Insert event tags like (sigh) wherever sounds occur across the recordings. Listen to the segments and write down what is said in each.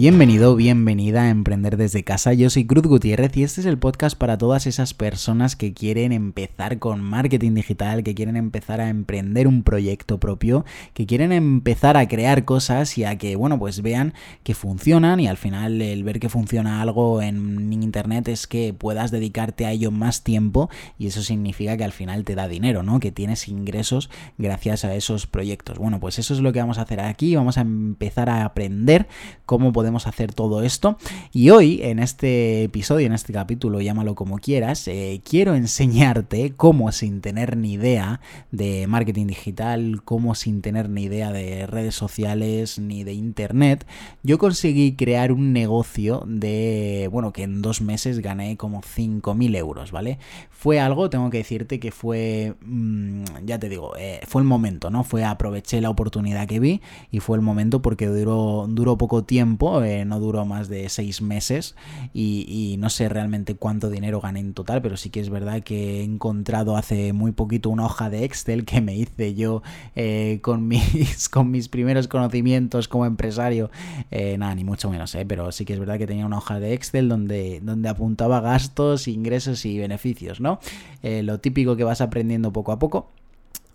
Bienvenido, bienvenida a Emprender desde casa. Yo soy Cruz Gutiérrez y este es el podcast para todas esas personas que quieren empezar con marketing digital, que quieren empezar a emprender un proyecto propio, que quieren empezar a crear cosas y a que, bueno, pues vean que funcionan y al final el ver que funciona algo en internet es que puedas dedicarte a ello más tiempo y eso significa que al final te da dinero, ¿no? Que tienes ingresos gracias a esos proyectos. Bueno, pues eso es lo que vamos a hacer aquí. Vamos a empezar a aprender cómo podemos hacer todo esto. Y hoy, en este episodio, en este capítulo, llámalo como quieras, eh, quiero enseñarte cómo sin tener ni idea de marketing digital, cómo sin tener ni idea de redes sociales ni de internet, yo conseguí crear un negocio de, bueno, que en dos meses gané como 5.000 euros, ¿vale? Fue algo, tengo que decirte que fue, mm, ya te digo, eh, fue el momento, ¿no? Fue aproveché la oportunidad que vi y fue el momento porque duró, duró poco tiempo eh, no duró más de seis meses y, no sé realmente cuánto dinero gané en total, pero sí que es verdad que he encontrado hace muy poquito una hoja de Excel que me hice yo eh, con, (laughs) mis, con mis primeros conocimientos como empresario, eh, nada, ni mucho menos, pero sí que es verdad que tenía una hoja de Excel donde, donde apuntaba gastos, ingresos y beneficios, ¿no? lo típico que vas aprendiendo poco a poco.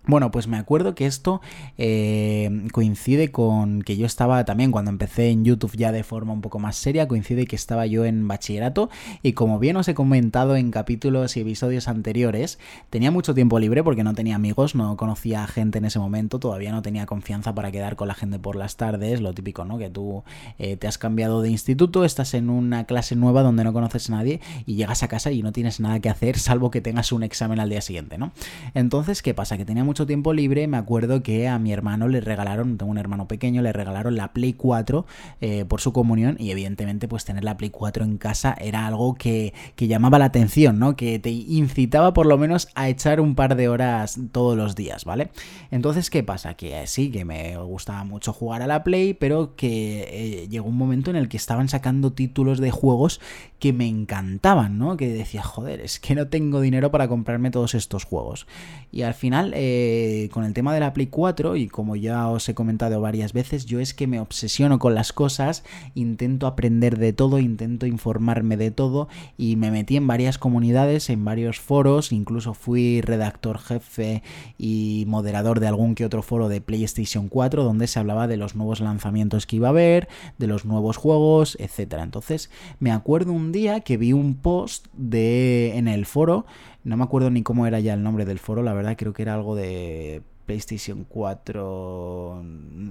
Bueno, pues me acuerdo que esto eh, coincide con que yo estaba también cuando empecé en YouTube ya de forma un poco más seria, coincide que estaba yo en bachillerato y como bien os he comentado en capítulos y episodios anteriores, tenía mucho tiempo libre porque no tenía amigos, no conocía gente en ese momento, todavía no tenía confianza para quedar con la gente por las tardes, lo típico, ¿no? Que tú eh, te has cambiado de instituto, estás en una clase nueva donde no conoces a nadie y llegas a casa y no tienes nada que hacer salvo que tengas un examen al día siguiente, ¿no? Entonces, ¿qué pasa? Que tenía mucho tiempo libre, me acuerdo que a mi hermano le regalaron, tengo un hermano pequeño, le regalaron la Play 4 eh, por su comunión y evidentemente pues tener la Play 4 en casa era algo que, llamaba la atención, ¿no? Que te incitaba por lo menos a echar un par de horas todos los días, ¿vale? Entonces, ¿qué pasa? Que eh, sí, que me gustaba mucho jugar a la Play, pero que eh, llegó un momento en el que estaban sacando títulos de juegos que me encantaban, ¿no? Que decía, joder, es que no tengo dinero para comprarme todos estos juegos. Y al final, eh, con el tema de la Play 4, y como ya os he comentado varias veces, yo es que me obsesiono con las cosas, intento aprender de todo, intento informarme de todo, y me metí en varias comunidades, en varios foros, incluso fui redactor jefe y moderador de algún que otro foro de PlayStation 4, donde se hablaba de los nuevos lanzamientos que iba a haber, de los nuevos juegos, etc. Entonces, me acuerdo un día que vi un post de en el foro, no me acuerdo ni cómo era ya el nombre del foro, la verdad creo que era algo de PlayStation 4,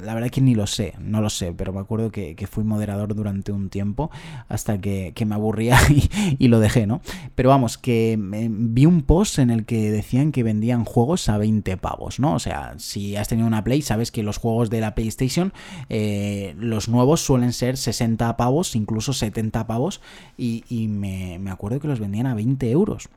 la verdad que ni lo sé, no lo sé, pero me acuerdo que, fui moderador durante un tiempo hasta que, me aburría (laughs) y, lo dejé, ¿no? Pero vamos, que vi un post en el que decían que vendían juegos a 20 pavos, ¿no? O sea, si has tenido una Play, sabes que los juegos de la PlayStation, eh, los nuevos suelen ser 60 pavos, incluso 70 pavos, y, me, me acuerdo que los vendían a 20 euros.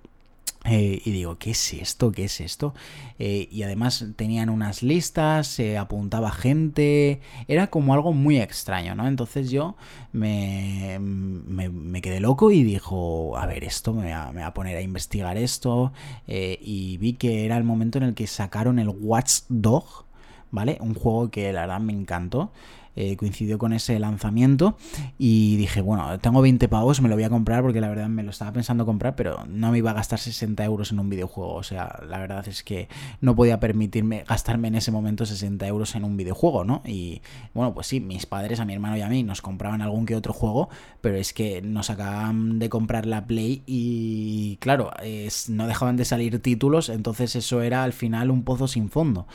Eh, y digo, ¿qué es esto? ¿Qué es esto? Eh, y además tenían unas listas, se apuntaba gente, era como algo muy extraño, ¿no? Entonces yo me, me, quedé loco y dijo, a ver, esto me va, a poner a investigar esto. Eh, y vi que era el momento en el que sacaron el Watch Dog, ¿vale? Un juego que la verdad me encantó. Eh, coincidió con ese lanzamiento y dije, bueno, tengo 20 pavos, me lo voy a comprar porque la verdad me lo estaba pensando comprar, pero no me iba a gastar 60 euros en un videojuego. O sea, la verdad es que no podía permitirme gastarme en ese momento 60 euros en un videojuego, ¿no? Y bueno, pues sí, mis padres, a mi hermano y a mí nos compraban algún que otro juego, pero es que nos acababan de comprar la Play y claro, no dejaban de salir títulos, entonces eso era al final un pozo sin fondo.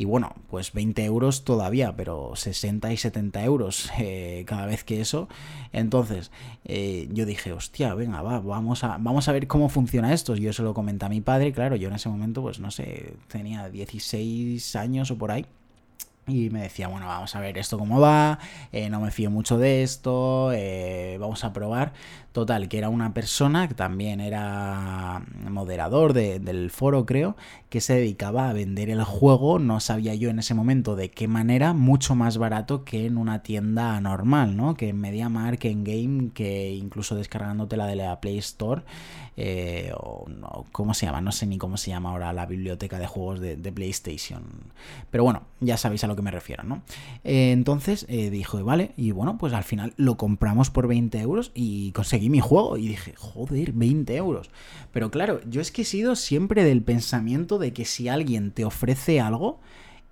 Y bueno, pues 20 euros todavía, pero 60 y 70 euros eh, cada vez que eso. Entonces, eh, yo dije, hostia, venga, va, vamos a, vamos a ver cómo funciona esto. Yo se lo comenté a mi padre, claro, yo en ese momento, pues no sé, tenía 16 años o por ahí. Y me decía, bueno, vamos a ver esto cómo va, eh, no me fío mucho de esto, vamos a probar. Total, que era una persona que también era moderador del foro, creo, que se dedicaba a vender el juego, no sabía yo en ese momento de qué manera, mucho más barato que en una tienda normal, ¿no? Que en MediaMark, en Game, que incluso descargándote la de la Play Store, eh, o ¿cómo se llama? No sé ni cómo se llama ahora la biblioteca de juegos de, PlayStation. Pero bueno, ya sabéis a lo que me refiero, ¿no? Eh, entonces eh, dijo, vale, y bueno, pues al final lo compramos por 20 euros y conseguí mi juego. Y dije, joder, 20 euros. Pero claro, yo es que he sido siempre del pensamiento de que si alguien te ofrece algo,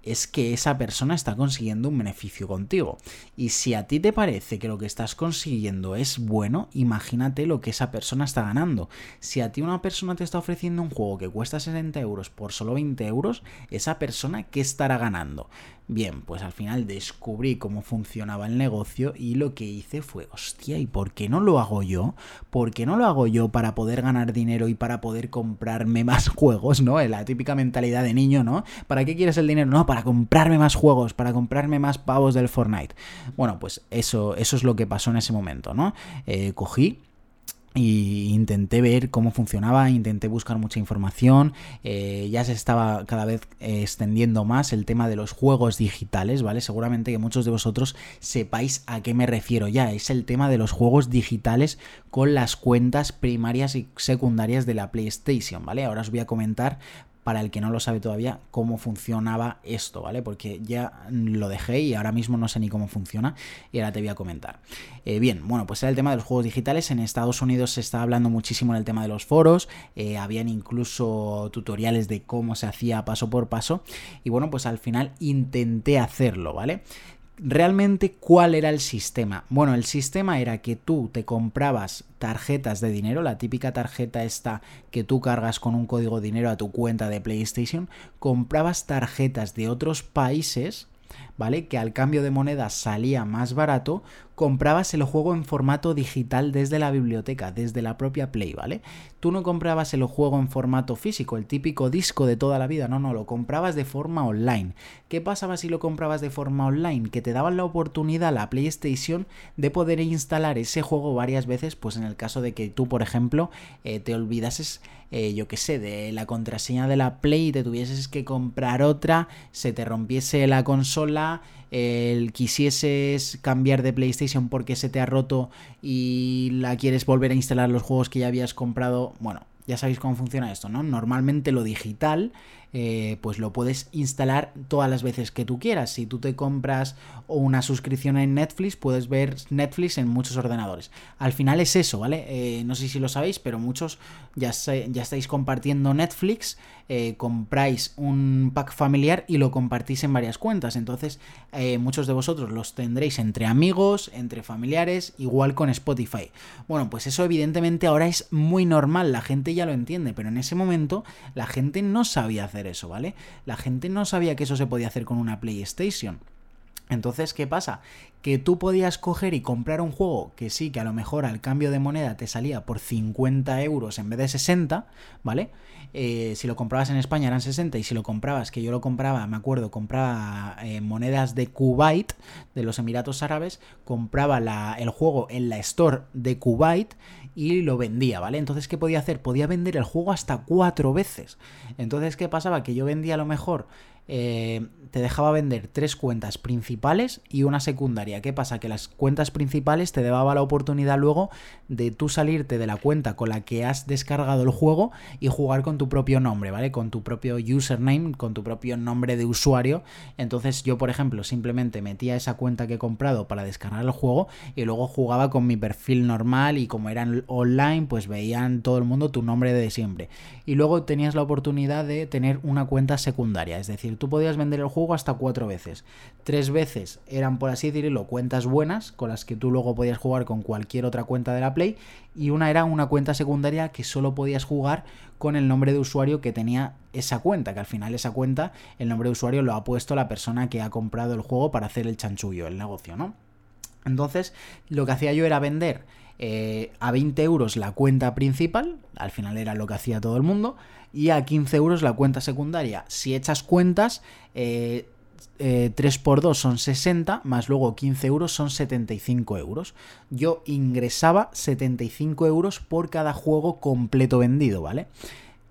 es que esa persona está consiguiendo un beneficio contigo. Y si a ti te parece que lo que estás consiguiendo es bueno, imagínate lo que esa persona está ganando. Si a ti una persona te está ofreciendo un juego que cuesta 60 euros por solo 20 euros, esa persona, ¿qué estará ganando? Bien, pues al final descubrí cómo funcionaba el negocio y lo que hice fue, hostia, ¿y por qué no lo hago yo? ¿Por qué no lo hago yo para poder ganar dinero y para poder comprarme (laughs) más juegos, ¿no? La típica mentalidad de niño, ¿no? ¿Para qué quieres el dinero? No, para comprarme más juegos, para comprarme más pavos del Fortnite. Bueno, pues eso, eso es lo que pasó en ese momento, ¿no? Eh, cogí y intenté ver cómo funcionaba, intenté buscar mucha información, eh, ya se estaba cada vez extendiendo más el tema de los juegos digitales, ¿vale? Seguramente que muchos de vosotros sepáis a qué me refiero ya, es el tema de los juegos digitales con las cuentas primarias y secundarias de la PlayStation, ¿vale? Ahora os voy a comentar para el que no lo sabe todavía cómo funcionaba esto, ¿vale? Porque ya lo dejé y ahora mismo no sé ni cómo funciona y ahora te voy a comentar. Eh, bien, bueno, pues era el tema de los juegos digitales. En Estados Unidos se está hablando muchísimo en el tema de los foros, eh, habían incluso tutoriales de cómo se hacía paso por paso y bueno, pues al final intenté hacerlo, ¿vale? Realmente cuál era el sistema. Bueno, el sistema era que tú te comprabas tarjetas de dinero, la típica tarjeta esta que tú cargas con un código dinero a tu cuenta de PlayStation, comprabas tarjetas de otros países ¿vale? Que al cambio de moneda salía más barato, comprabas el juego en formato digital desde la biblioteca, desde la propia Play, ¿vale? Tú no comprabas el juego en formato físico, el típico disco de toda la vida, no, no, lo comprabas de forma online. ¿Qué pasaba si lo comprabas de forma online? Que te daban la oportunidad la PlayStation de poder instalar ese juego varias veces, pues en el caso de que tú, por ejemplo, eh, te olvidases, eh, yo qué sé, de la contraseña de la Play y te tuvieses que comprar otra, se te rompiese la consola, el quisieses cambiar de PlayStation porque se te ha roto y la quieres volver a instalar los juegos que ya habías comprado, bueno, ya sabéis cómo funciona esto, ¿no? Normalmente lo digital eh, pues lo puedes instalar todas las veces que tú quieras. Si tú te compras una suscripción en Netflix, puedes ver Netflix en muchos ordenadores. Al final es eso, ¿vale? Eh, no sé si lo sabéis, pero muchos ya, ya estáis compartiendo Netflix, eh, compráis un pack familiar y lo compartís en varias cuentas. Entonces, muchos de vosotros los tendréis entre amigos, entre familiares, igual con Spotify. Bueno, pues eso evidentemente ahora es muy normal, la gente ya lo entiende, pero en ese momento la gente no sabía hacer eso, ¿vale? La gente no sabía que eso se podía hacer con una PlayStation. Entonces, ¿qué pasa? Que tú podías coger y comprar un juego que sí, que a lo mejor al cambio de moneda te salía por 50 euros en vez de 60, ¿vale? Eh, si lo comprabas en España eran 60 y si lo comprabas, que yo lo compraba, me acuerdo, compraba eh, monedas de Kuwait, de los Emiratos Árabes, compraba el juego en la store de Kuwait y lo vendía, ¿vale? Entonces, ¿qué podía hacer? Podía vender el juego hasta cuatro veces. Entonces, ¿qué pasaba? Que yo vendía a lo mejor eh, te dejaba vender tres cuentas principales y una secundaria. ¿Qué pasa? Que las cuentas principales te daba la oportunidad luego de tú salirte de la cuenta con la que has descargado el juego y jugar con tu propio nombre, ¿vale? Con tu propio username, con tu propio nombre de usuario. Entonces yo, por ejemplo, simplemente metía esa cuenta que he comprado para descargar el juego y luego jugaba con mi perfil normal y como eran online, pues veían todo el mundo tu nombre de siempre. Y luego tenías la oportunidad de tener una cuenta secundaria, es decir, tú podías vender el juego hasta cuatro veces. Tres veces eran, por así decirlo, cuentas buenas, con las que tú luego podías jugar con cualquier otra cuenta de la Play, y una era una cuenta secundaria que solo podías jugar con el nombre de usuario que tenía esa cuenta, que al final esa cuenta, el nombre de usuario lo ha puesto la persona que ha comprado el juego para hacer el chanchullo, el negocio, ¿no? Entonces, lo que hacía yo era vender eh, a 20 euros la cuenta principal, al final era lo que hacía todo el mundo, y a 15 euros la cuenta secundaria. Si echas cuentas, 3 eh, por 2 son 60, más luego 15 euros son 75 euros. Yo ingresaba 75 euros por cada juego completo vendido, ¿vale?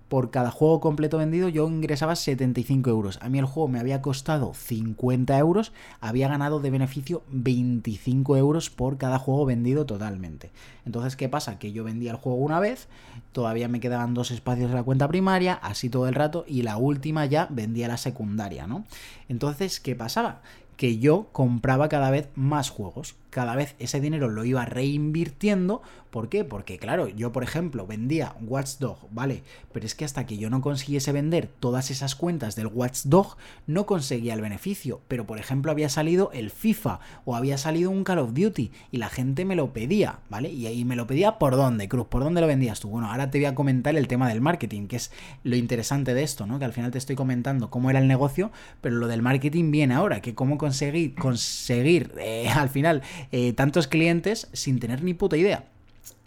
Por cada juego completo vendido yo ingresaba 75 euros. A mí el juego me había costado 50 euros, había ganado de beneficio 25 euros por cada juego vendido totalmente. Entonces, ¿qué pasa? Que yo vendía el juego una vez, todavía me quedaban dos espacios de la cuenta primaria, así todo el rato, y la última ya vendía la secundaria, ¿no? Entonces, ¿qué pasaba? Que yo compraba cada vez más juegos cada vez ese dinero lo iba reinvirtiendo. ¿Por qué? Porque claro, yo por ejemplo vendía Watchdog, ¿vale? Pero es que hasta que yo no consiguiese vender todas esas cuentas del Watchdog, no conseguía el beneficio. Pero por ejemplo había salido el FIFA o había salido un Call of Duty y la gente me lo pedía, ¿vale? Y ahí me lo pedía por dónde, Cruz, ¿por dónde lo vendías tú? Bueno, ahora te voy a comentar el tema del marketing, que es lo interesante de esto, ¿no? Que al final te estoy comentando cómo era el negocio, pero lo del marketing viene ahora, que cómo conseguir, conseguir eh, (laughs) al final eh, tantos clientes sin tener ni puta idea.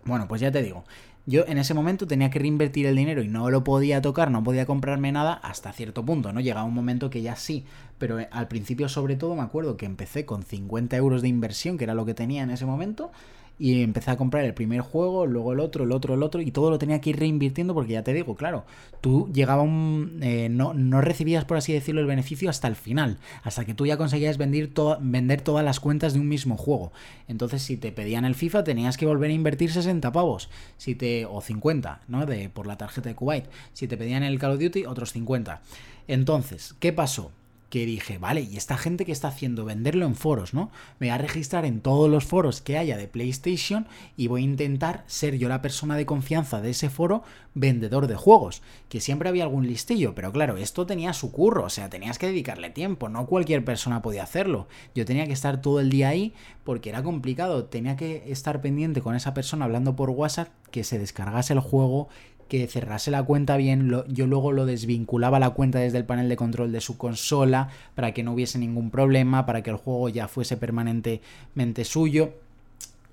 Bueno, pues ya te digo, yo en ese momento tenía que reinvertir el dinero y no lo podía tocar, no podía comprarme nada hasta cierto punto, ¿no? Llegaba un momento que ya sí, pero eh, al principio sobre todo me acuerdo que empecé con 50 euros de inversión, que era lo que tenía en ese momento, y empecé a comprar el primer juego, luego el otro, el otro, el otro, y todo lo tenía que ir reinvirtiendo porque ya te digo, claro, tú llegaba un... Eh, no, no, recibías, por así decirlo, el beneficio hasta el final, hasta que tú ya conseguías vender, vender todas las cuentas de un mismo juego. Entonces, si te pedían el FIFA, tenías que volver a invertir 60 pavos, si te, o 50, ¿no? De, por la tarjeta de Kuwait. Si te pedían el Call of Duty, otros 50. Entonces, ¿qué pasó? Que dije, vale, y esta gente que está haciendo venderlo en foros, ¿no? Me voy a registrar en todos los foros que haya de PlayStation y voy a intentar ser yo la persona de confianza de ese foro vendedor de juegos, que siempre había algún listillo, pero claro, esto tenía su curro, o sea, tenías que dedicarle tiempo, no cualquier persona podía hacerlo. Yo tenía que estar todo el día ahí porque era complicado, tenía que estar pendiente con esa persona hablando por WhatsApp que se descargase el juego, que cerrase la cuenta bien, yo luego lo desvinculaba la cuenta desde el panel de control de su consola para que no hubiese ningún problema, para que el juego ya fuese permanentemente suyo.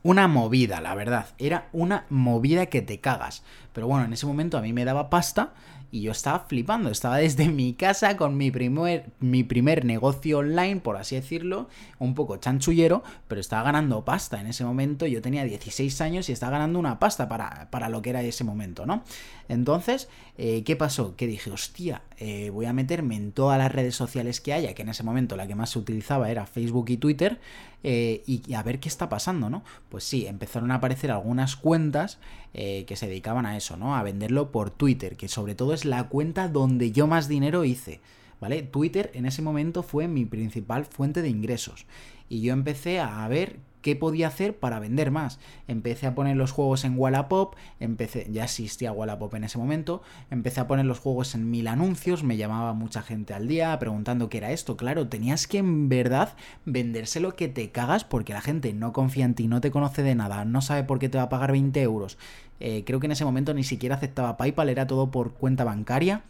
Una movida, la verdad, era una movida que te cagas. Pero bueno, en ese momento a mí me daba pasta y yo estaba flipando, estaba desde mi casa con mi primer, mi primer negocio online, por así decirlo, un poco chanchullero, pero estaba ganando pasta en ese momento, yo tenía 16 años y estaba ganando una pasta para, para lo que era ese momento, ¿no? Entonces, eh, ¿qué pasó? Que dije, hostia, eh, voy a meterme en todas las redes sociales que haya, que en ese momento la que más se utilizaba era Facebook y Twitter, eh, y, a ver qué está pasando, ¿no? Pues sí, empezaron a aparecer algunas cuentas que se dedicaban a eso, ¿no? A venderlo por Twitter, que sobre todo es la cuenta donde yo más dinero hice. ¿Vale? Twitter en ese momento fue mi principal fuente de ingresos. Y yo empecé a ver qué podía hacer para vender más. Empecé a poner los juegos en Wallapop, empecé, ya existía Wallapop en ese momento, empecé a poner los juegos en mil anuncios, me llamaba mucha gente al día preguntando qué era esto. Claro, tenías que en verdad vendérselo que te cagas porque la gente no confía en ti, no te conoce de nada, no sabe por qué te va a pagar 20 euros. Eh, creo que en ese momento ni siquiera aceptaba PayPal, era todo por cuenta bancaria.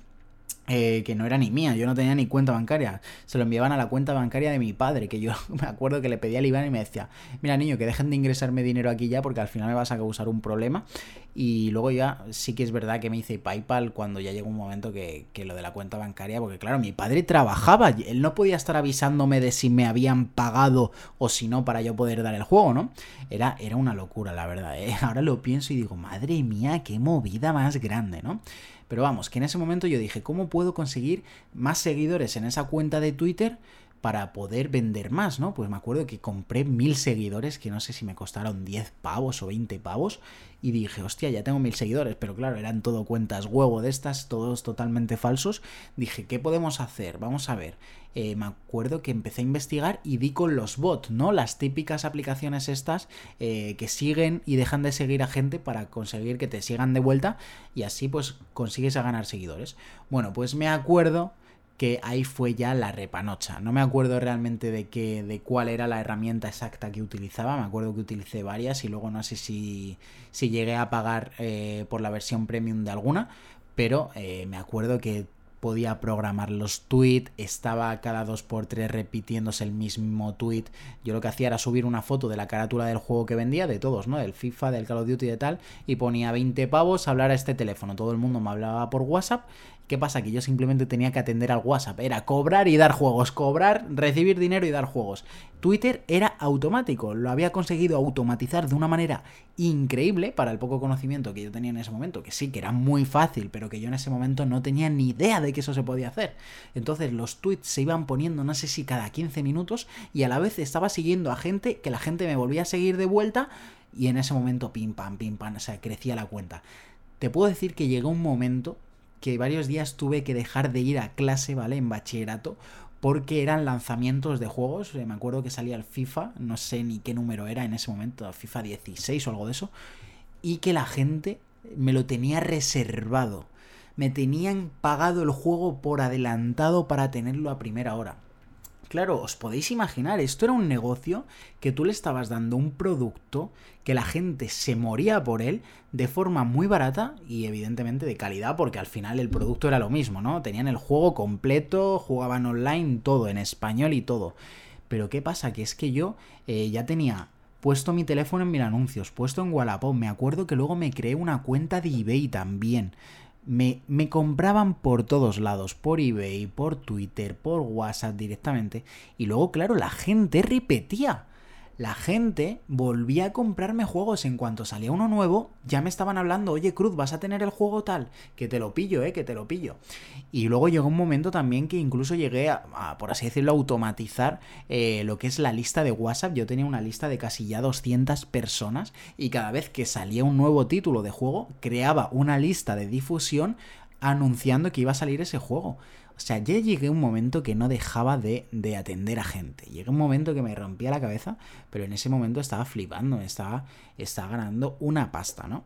Eh, que no era ni mía, yo no tenía ni cuenta bancaria, se lo enviaban a la cuenta bancaria de mi padre, que yo (laughs) me acuerdo que le pedía al Iván y me decía, mira niño, que dejen de ingresarme dinero aquí ya porque al final me vas a causar un problema. Y luego ya sí que es verdad que me hice PayPal cuando ya llegó un momento que, que lo de la cuenta bancaria, porque claro, mi padre trabajaba, él no podía estar avisándome de si me habían pagado o si no para yo poder dar el juego, ¿no? Era, era una locura, la verdad, ¿eh? (laughs) ahora lo pienso y digo, madre mía, qué movida más grande, ¿no? Pero vamos, que en ese momento yo dije, ¿cómo puedo conseguir más seguidores en esa cuenta de Twitter? Para poder vender más, ¿no? Pues me acuerdo que compré mil seguidores, que no sé si me costaron 10 pavos o 20 pavos, y dije, hostia, ya tengo mil seguidores, pero claro, eran todo cuentas huevo de estas, todos totalmente falsos. Dije, ¿qué podemos hacer? Vamos a ver. Eh, me acuerdo que empecé a investigar y di con los bots, ¿no? Las típicas aplicaciones estas eh, que siguen y dejan de seguir a gente para conseguir que te sigan de vuelta y así pues consigues a ganar seguidores. Bueno, pues me acuerdo que ahí fue ya la repanocha. No me acuerdo realmente de qué, de cuál era la herramienta exacta que utilizaba. Me acuerdo que utilicé varias y luego no sé si, si llegué a pagar eh, por la versión premium de alguna. Pero eh, me acuerdo que podía programar los tweets, estaba cada dos por tres repitiéndose el mismo tweet. Yo lo que hacía era subir una foto de la carátula del juego que vendía, de todos, ¿no? Del FIFA, del Call of Duty de tal, y ponía 20 pavos a hablar a este teléfono. Todo el mundo me hablaba por WhatsApp ¿Qué pasa? Que yo simplemente tenía que atender al WhatsApp. Era cobrar y dar juegos, cobrar, recibir dinero y dar juegos. Twitter era automático, lo había conseguido automatizar de una manera increíble para el poco conocimiento que yo tenía en ese momento, que sí, que era muy fácil, pero que yo en ese momento no tenía ni idea de que eso se podía hacer. Entonces los tweets se iban poniendo, no sé si cada 15 minutos, y a la vez estaba siguiendo a gente que la gente me volvía a seguir de vuelta, y en ese momento pim pam, pim pam, o sea, crecía la cuenta. Te puedo decir que llegó un momento que varios días tuve que dejar de ir a clase, ¿vale? En bachillerato, porque eran lanzamientos de juegos. Eh, me acuerdo que salía el FIFA, no sé ni qué número era en ese momento, FIFA 16 o algo de eso, y que la gente me lo tenía reservado. Me tenían pagado el juego por adelantado para tenerlo a primera hora. Claro, os podéis imaginar, esto era un negocio que tú le estabas dando un producto que la gente se moría por él de forma muy barata y evidentemente de calidad porque al final el producto era lo mismo, ¿no? Tenían el juego completo, jugaban online, todo, en español y todo. Pero ¿qué pasa? Que es que yo eh, ya tenía puesto mi teléfono en mis anuncios, puesto en Wallapop, me acuerdo que luego me creé una cuenta de eBay también me, me, compraban por todos lados, por eBay, por Twitter, por WhatsApp directamente. Y luego, claro, la gente repetía la gente volvía a comprarme juegos en cuanto salía uno nuevo, ya me estaban hablando, oye Cruz, vas a tener el juego tal, que te lo pillo, eh, que te lo pillo. Y luego llegó un momento también que incluso llegué a, por así decirlo, automatizar eh, lo que es la lista de WhatsApp. Yo tenía una lista de casi ya 200 personas y cada vez que salía un nuevo título de juego, creaba una lista de difusión anunciando que iba a salir ese juego. O sea, ya llegué un momento que no dejaba de, de, atender a gente. Llegué un momento que me rompía la cabeza, pero en ese momento estaba flipando, estaba, estaba ganando una pasta, ¿no?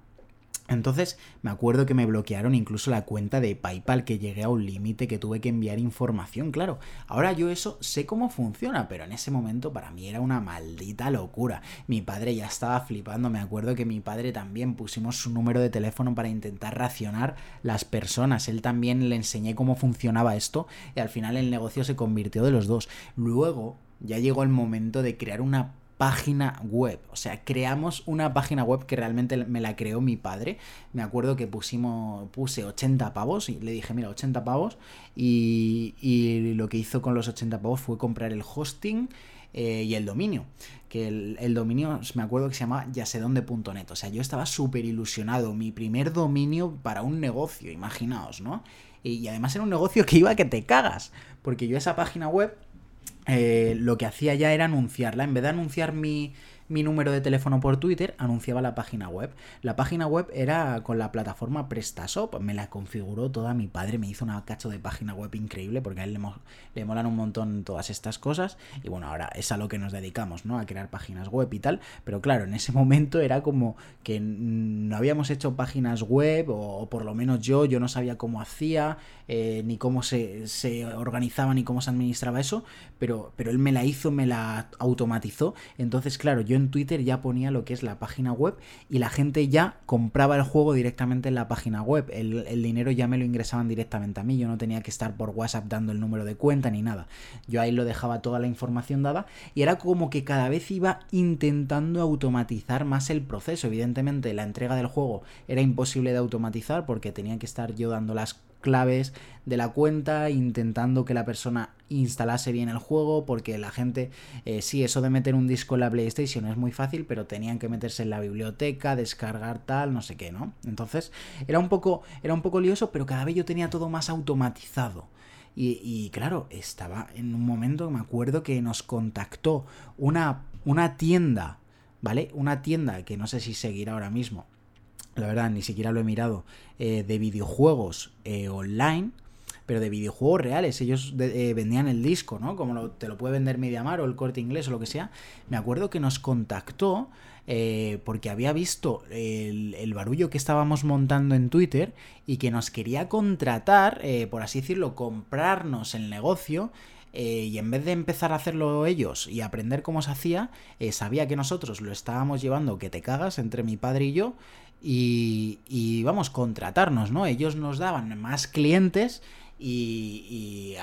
Entonces me acuerdo que me bloquearon incluso la cuenta de PayPal, que llegué a un límite que tuve que enviar información, claro. Ahora yo eso sé cómo funciona, pero en ese momento para mí era una maldita locura. Mi padre ya estaba flipando, me acuerdo que mi padre también pusimos su número de teléfono para intentar racionar las personas. Él también le enseñé cómo funcionaba esto y al final el negocio se convirtió de los dos. Luego ya llegó el momento de crear una página web. O sea, creamos una página web que realmente me la creó mi padre. Me acuerdo que pusimos, puse 80 pavos y le dije, mira, 80 pavos. Y, lo que hizo con los 80 pavos fue comprar el hosting. Eh, y el dominio. Que el, dominio, me acuerdo que se llama yasedonde.net. O sea, yo estaba súper ilusionado. Mi primer dominio para un negocio, imaginaos, ¿no? Y, y, además era un negocio que iba que te cagas. Porque yo esa página web eh, lo que hacía ya era anunciarla. En vez de anunciar mi, mi número de teléfono por Twitter, anunciaba la página web. La página web era con la plataforma PrestaShop, me la configuró toda mi padre, me hizo una cacho de página web increíble porque a él le, le molan un montón todas estas cosas y bueno, ahora es a lo que nos dedicamos, ¿no? A crear páginas web y tal, pero claro, en ese (laughs) momento era como que no habíamos hecho páginas web o, por lo menos yo, yo no sabía cómo hacía, eh, ni cómo se, organizaba, ni cómo se administraba eso, pero, pero él me la hizo, me la automatizó, entonces claro, yo en Twitter ya ponía lo que es la página web y la gente ya compraba el juego directamente en la página web. El, dinero ya me lo ingresaban directamente a mí. Yo no tenía que estar por WhatsApp dando el número de cuenta ni nada. Yo ahí lo dejaba toda la información dada y era como que cada vez iba intentando automatizar más el proceso. Evidentemente la entrega del juego era imposible de automatizar porque tenía que estar yo dando las claves de la cuenta, intentando que la persona instalase bien el juego, porque la gente, eh, sí, eso de meter un disco en la PlayStation es muy fácil, pero tenían que meterse en la biblioteca, descargar tal, no sé qué, ¿no? Entonces, era un poco, era un poco lioso, pero cada vez yo tenía todo más automatizado. Y, claro, estaba en un momento, me acuerdo que nos contactó una, una tienda, ¿vale? Una tienda que no sé si seguirá ahora mismo, la verdad ni siquiera lo he mirado, eh, de videojuegos eh, online, pero de videojuegos reales. Ellos eh, vendían el disco, ¿no? Como te lo puede vender Mediamar o el corte inglés o lo que sea. Me acuerdo que nos contactó porque había visto el, barullo que estábamos montando en Twitter y que nos quería contratar, por así decirlo, comprarnos el negocio. y en vez de empezar a hacerlo ellos y aprender cómo se hacía, sabía que nosotros lo estábamos llevando que te cagas entre mi padre y yo y, y vamos, contratarnos, ¿no? Ellos nos daban más clientes y,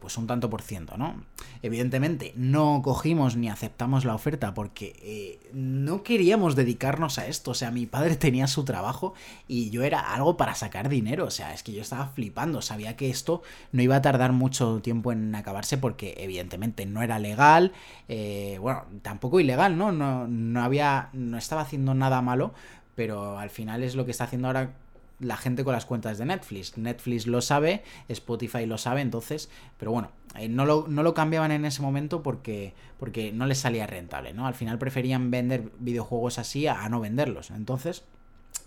pues un tanto por ciento, ¿no? Evidentemente no cogimos ni aceptamos la oferta porque eh, no queríamos dedicarnos a esto, o sea, mi padre (laughs) tenía su trabajo y yo era algo para sacar dinero, o sea, es que yo estaba flipando, sabía que esto no iba a tardar mucho tiempo en acabarse porque evidentemente no era legal, eh, bueno, tampoco ilegal, ¿no? No, no había, no estaba haciendo nada malo, pero al final es lo que está haciendo ahora la gente con las cuentas de Netflix. Netflix lo sabe, Spotify lo sabe, entonces, pero bueno, eh, no, lo, no, lo, cambiaban en ese momento porque, porque no les salía rentable, ¿no? Al final preferían vender videojuegos así a no venderlos. Entonces,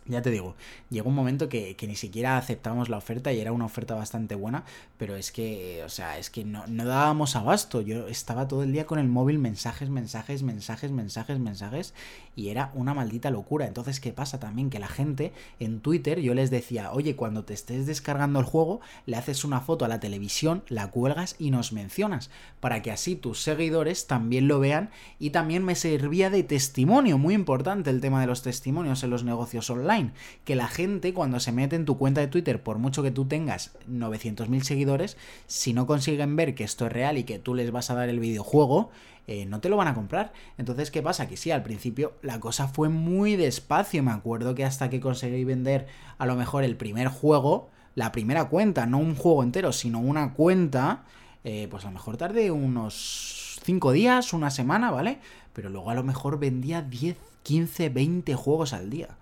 ya te digo, llegó un momento que, ni siquiera aceptamos la oferta y era una oferta bastante buena, pero es que, o sea, es que no, no, dábamos abasto. Yo estaba todo el día con el móvil, mensajes, mensajes, mensajes, mensajes, mensajes, y era una maldita locura. Entonces, ¿qué pasa también? Que la gente en Twitter, yo les decía, oye, cuando te estés descargando el juego, le haces una foto a la televisión, la cuelgas y nos mencionas, para que así tus seguidores también lo vean y también me servía de testimonio, muy importante el tema de los testimonios en los negocios online que la gente cuando se mete en tu cuenta de Twitter, por mucho que tú tengas 900.000 seguidores, si no consiguen ver que esto es real y que tú les vas a dar el videojuego, eh, no te lo van a comprar. Entonces, ¿qué pasa? Que sí, al principio la cosa fue muy despacio. Me acuerdo que hasta que conseguí vender a lo mejor el primer juego, la primera cuenta, no un juego entero, sino una cuenta, eh, pues a lo mejor tardé unos 5 días, una semana, ¿vale? Pero luego a lo mejor vendía 10, 15, 20 juegos al día.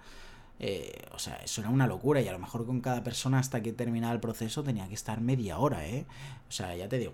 Eh, o sea, eso era una locura y a lo mejor con cada persona hasta que terminara el proceso tenía que estar media hora, ¿eh? O sea, ya te digo,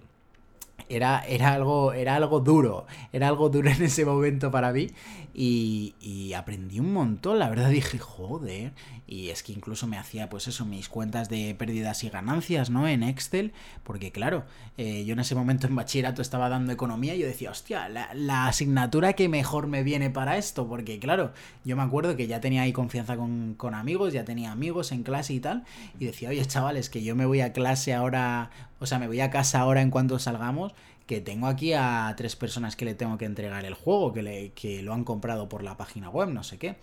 era, era, algo, era algo duro, era algo duro en ese momento para mí y, aprendí un montón, la verdad dije, joder, y es que incluso me hacía pues eso, mis cuentas de pérdidas y ganancias, ¿no? En Excel, porque claro, eh, yo en ese momento en bachillerato estaba dando economía y yo decía, hostia, la, la, asignatura que mejor me viene para esto, porque claro, yo me acuerdo que ya tenía ahí confianza con, con amigos, ya tenía amigos en clase y tal, y decía, oye chavales, que yo me voy a clase ahora o sea, me voy a casa ahora en cuanto salgamos, que tengo aquí a tres personas que le tengo que entregar el juego, que, le, que lo han comprado por la página web, no sé qué.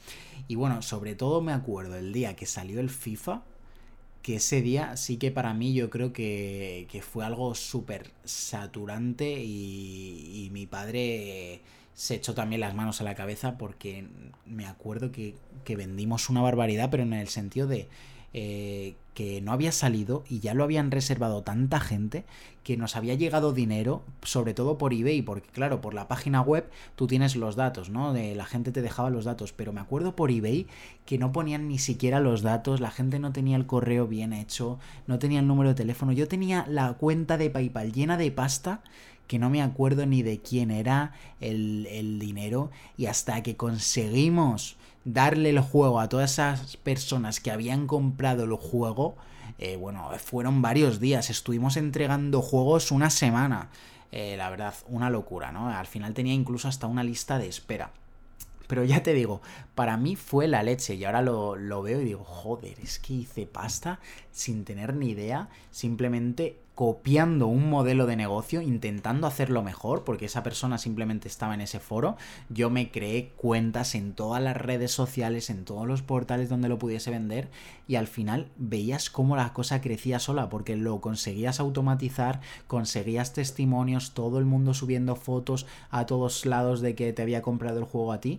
Y bueno, sobre todo me acuerdo el día que salió el FIFA, que ese día sí que para mí yo creo que, que fue algo súper saturante y, y mi padre se echó también las manos a la cabeza porque me acuerdo que, que vendimos una barbaridad, pero en el sentido de eh, que no había salido y ya lo habían reservado tanta gente que nos había llegado dinero, sobre todo por eBay, porque claro, por la página web tú tienes los datos, ¿no? De la gente te dejaba los datos, pero me acuerdo por eBay que no ponían ni siquiera los datos, la gente no tenía el correo bien hecho, no tenía el número de teléfono, yo tenía la cuenta de PayPal llena de pasta que no me acuerdo ni de quién era el, el dinero y hasta que conseguimos darle el juego a todas esas personas que habían comprado el juego, eh, bueno, fueron varios días, estuvimos entregando juegos una semana. Eh, la verdad, una locura, ¿no? Al final tenía incluso hasta una lista de espera. Pero ya te digo, para mí fue la leche y ahora lo, lo, veo y digo, joder, es que hice pasta sin tener ni idea, simplemente copiando un modelo de negocio, intentando hacerlo mejor, porque esa persona simplemente estaba en ese foro. Yo me creé cuentas en todas las redes sociales, en todos los portales donde lo pudiese vender, y al final veías cómo la cosa crecía sola, porque lo conseguías automatizar, conseguías testimonios, todo el mundo subiendo fotos a todos lados de que te había comprado el juego a ti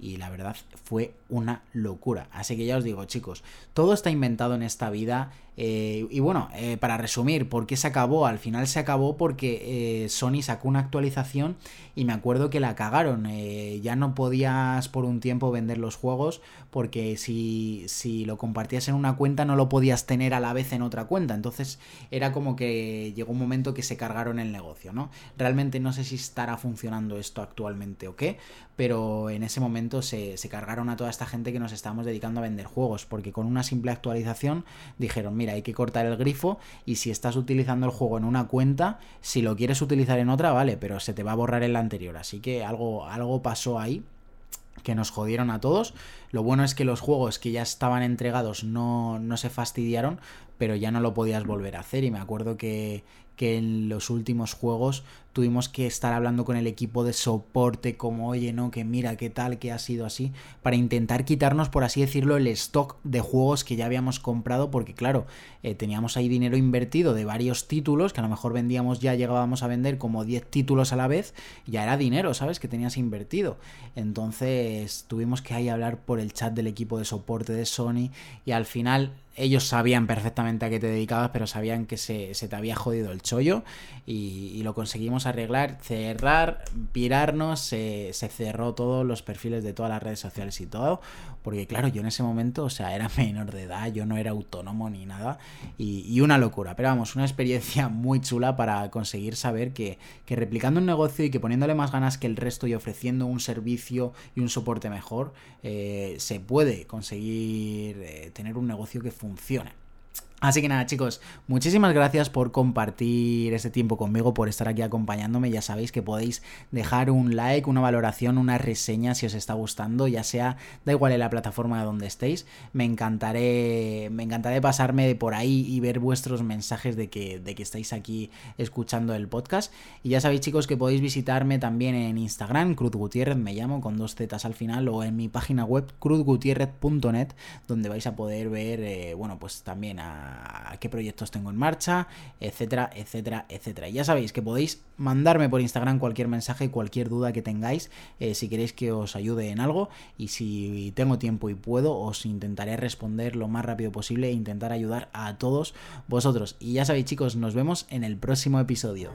y la verdad fue una locura. Así que ya os digo, chicos, todo está inventado en esta vida. Eh, y bueno, eh, para resumir, ¿por qué se acabó? Al final se acabó porque eh, Sony sacó una actualización y me acuerdo que la cagaron. ya no podías por un tiempo vender los juegos porque si, si lo compartías en una cuenta no lo podías tener a la vez en otra cuenta. Entonces era como que llegó un momento que se cargaron el negocio, ¿no? Realmente no sé si estará funcionando esto actualmente o qué, pero en ese momento se, se cargaron a toda esta gente que nos estamos dedicando a vender juegos porque con una simple actualización dijeron, mira, hay que cortar el grifo y si estás utilizando el juego en una cuenta, si lo quieres utilizar en otra, vale, pero se te va a borrar en la anterior. Así que algo, algo pasó ahí que nos jodieron a todos. Lo bueno es que los juegos que ya estaban entregados no, no se fastidiaron, pero ya no lo podías volver a hacer. Y me acuerdo que, que en los últimos juegos tuvimos que estar hablando con el equipo de soporte como, oye, no, que mira, qué tal, que ha sido así, para intentar quitarnos, por así decirlo, el stock de juegos que ya habíamos comprado, porque claro, eh, teníamos ahí dinero invertido de varios títulos, que a lo mejor vendíamos ya, llegábamos a vender como 10 títulos a la vez, ya era dinero, ¿sabes? Que tenías invertido. Entonces tuvimos que ahí hablar por el chat del equipo de soporte de Sony y al final ellos sabían perfectamente a qué te dedicabas, pero sabían que se, te había jodido el chollo y, lo conseguimos arreglar, cerrar, pirarnos, se, cerró todos los perfiles de todas las redes sociales y todo, porque claro, yo en ese momento, o sea, era (laughs) menor de edad, yo no era autónomo ni nada y, una locura, pero vamos, una experiencia (laughs) muy chula para conseguir saber que, que replicando un negocio y que poniéndole más ganas que el resto y ofreciendo un servicio y un soporte mejor, eh, se puede conseguir eh, tener un negocio que funcione. Así que nada chicos, muchísimas gracias por compartir este tiempo conmigo, por estar aquí acompañándome. Ya sabéis que podéis dejar un like, una valoración, una reseña si os está gustando, ya sea, da igual en la plataforma de donde estéis. Me encantaré, me encantaré pasarme por ahí y ver vuestros mensajes de que, de que estáis aquí escuchando el podcast. Y ya sabéis chicos que podéis visitarme también en Instagram, Cruz Gutiérrez, me llamo con dos zetas al final, o en mi página web cruzgutierrez.net, donde vais a poder ver, eh, bueno, pues también a qué proyectos tengo en marcha, etcétera, etcétera, etcétera. Ya sabéis que podéis mandarme por Instagram cualquier mensaje, cualquier duda que tengáis, eh, si queréis que os ayude en algo y si tengo tiempo y puedo, os intentaré responder lo más rápido posible e intentar ayudar a todos vosotros. Y ya sabéis chicos, nos vemos en el próximo episodio.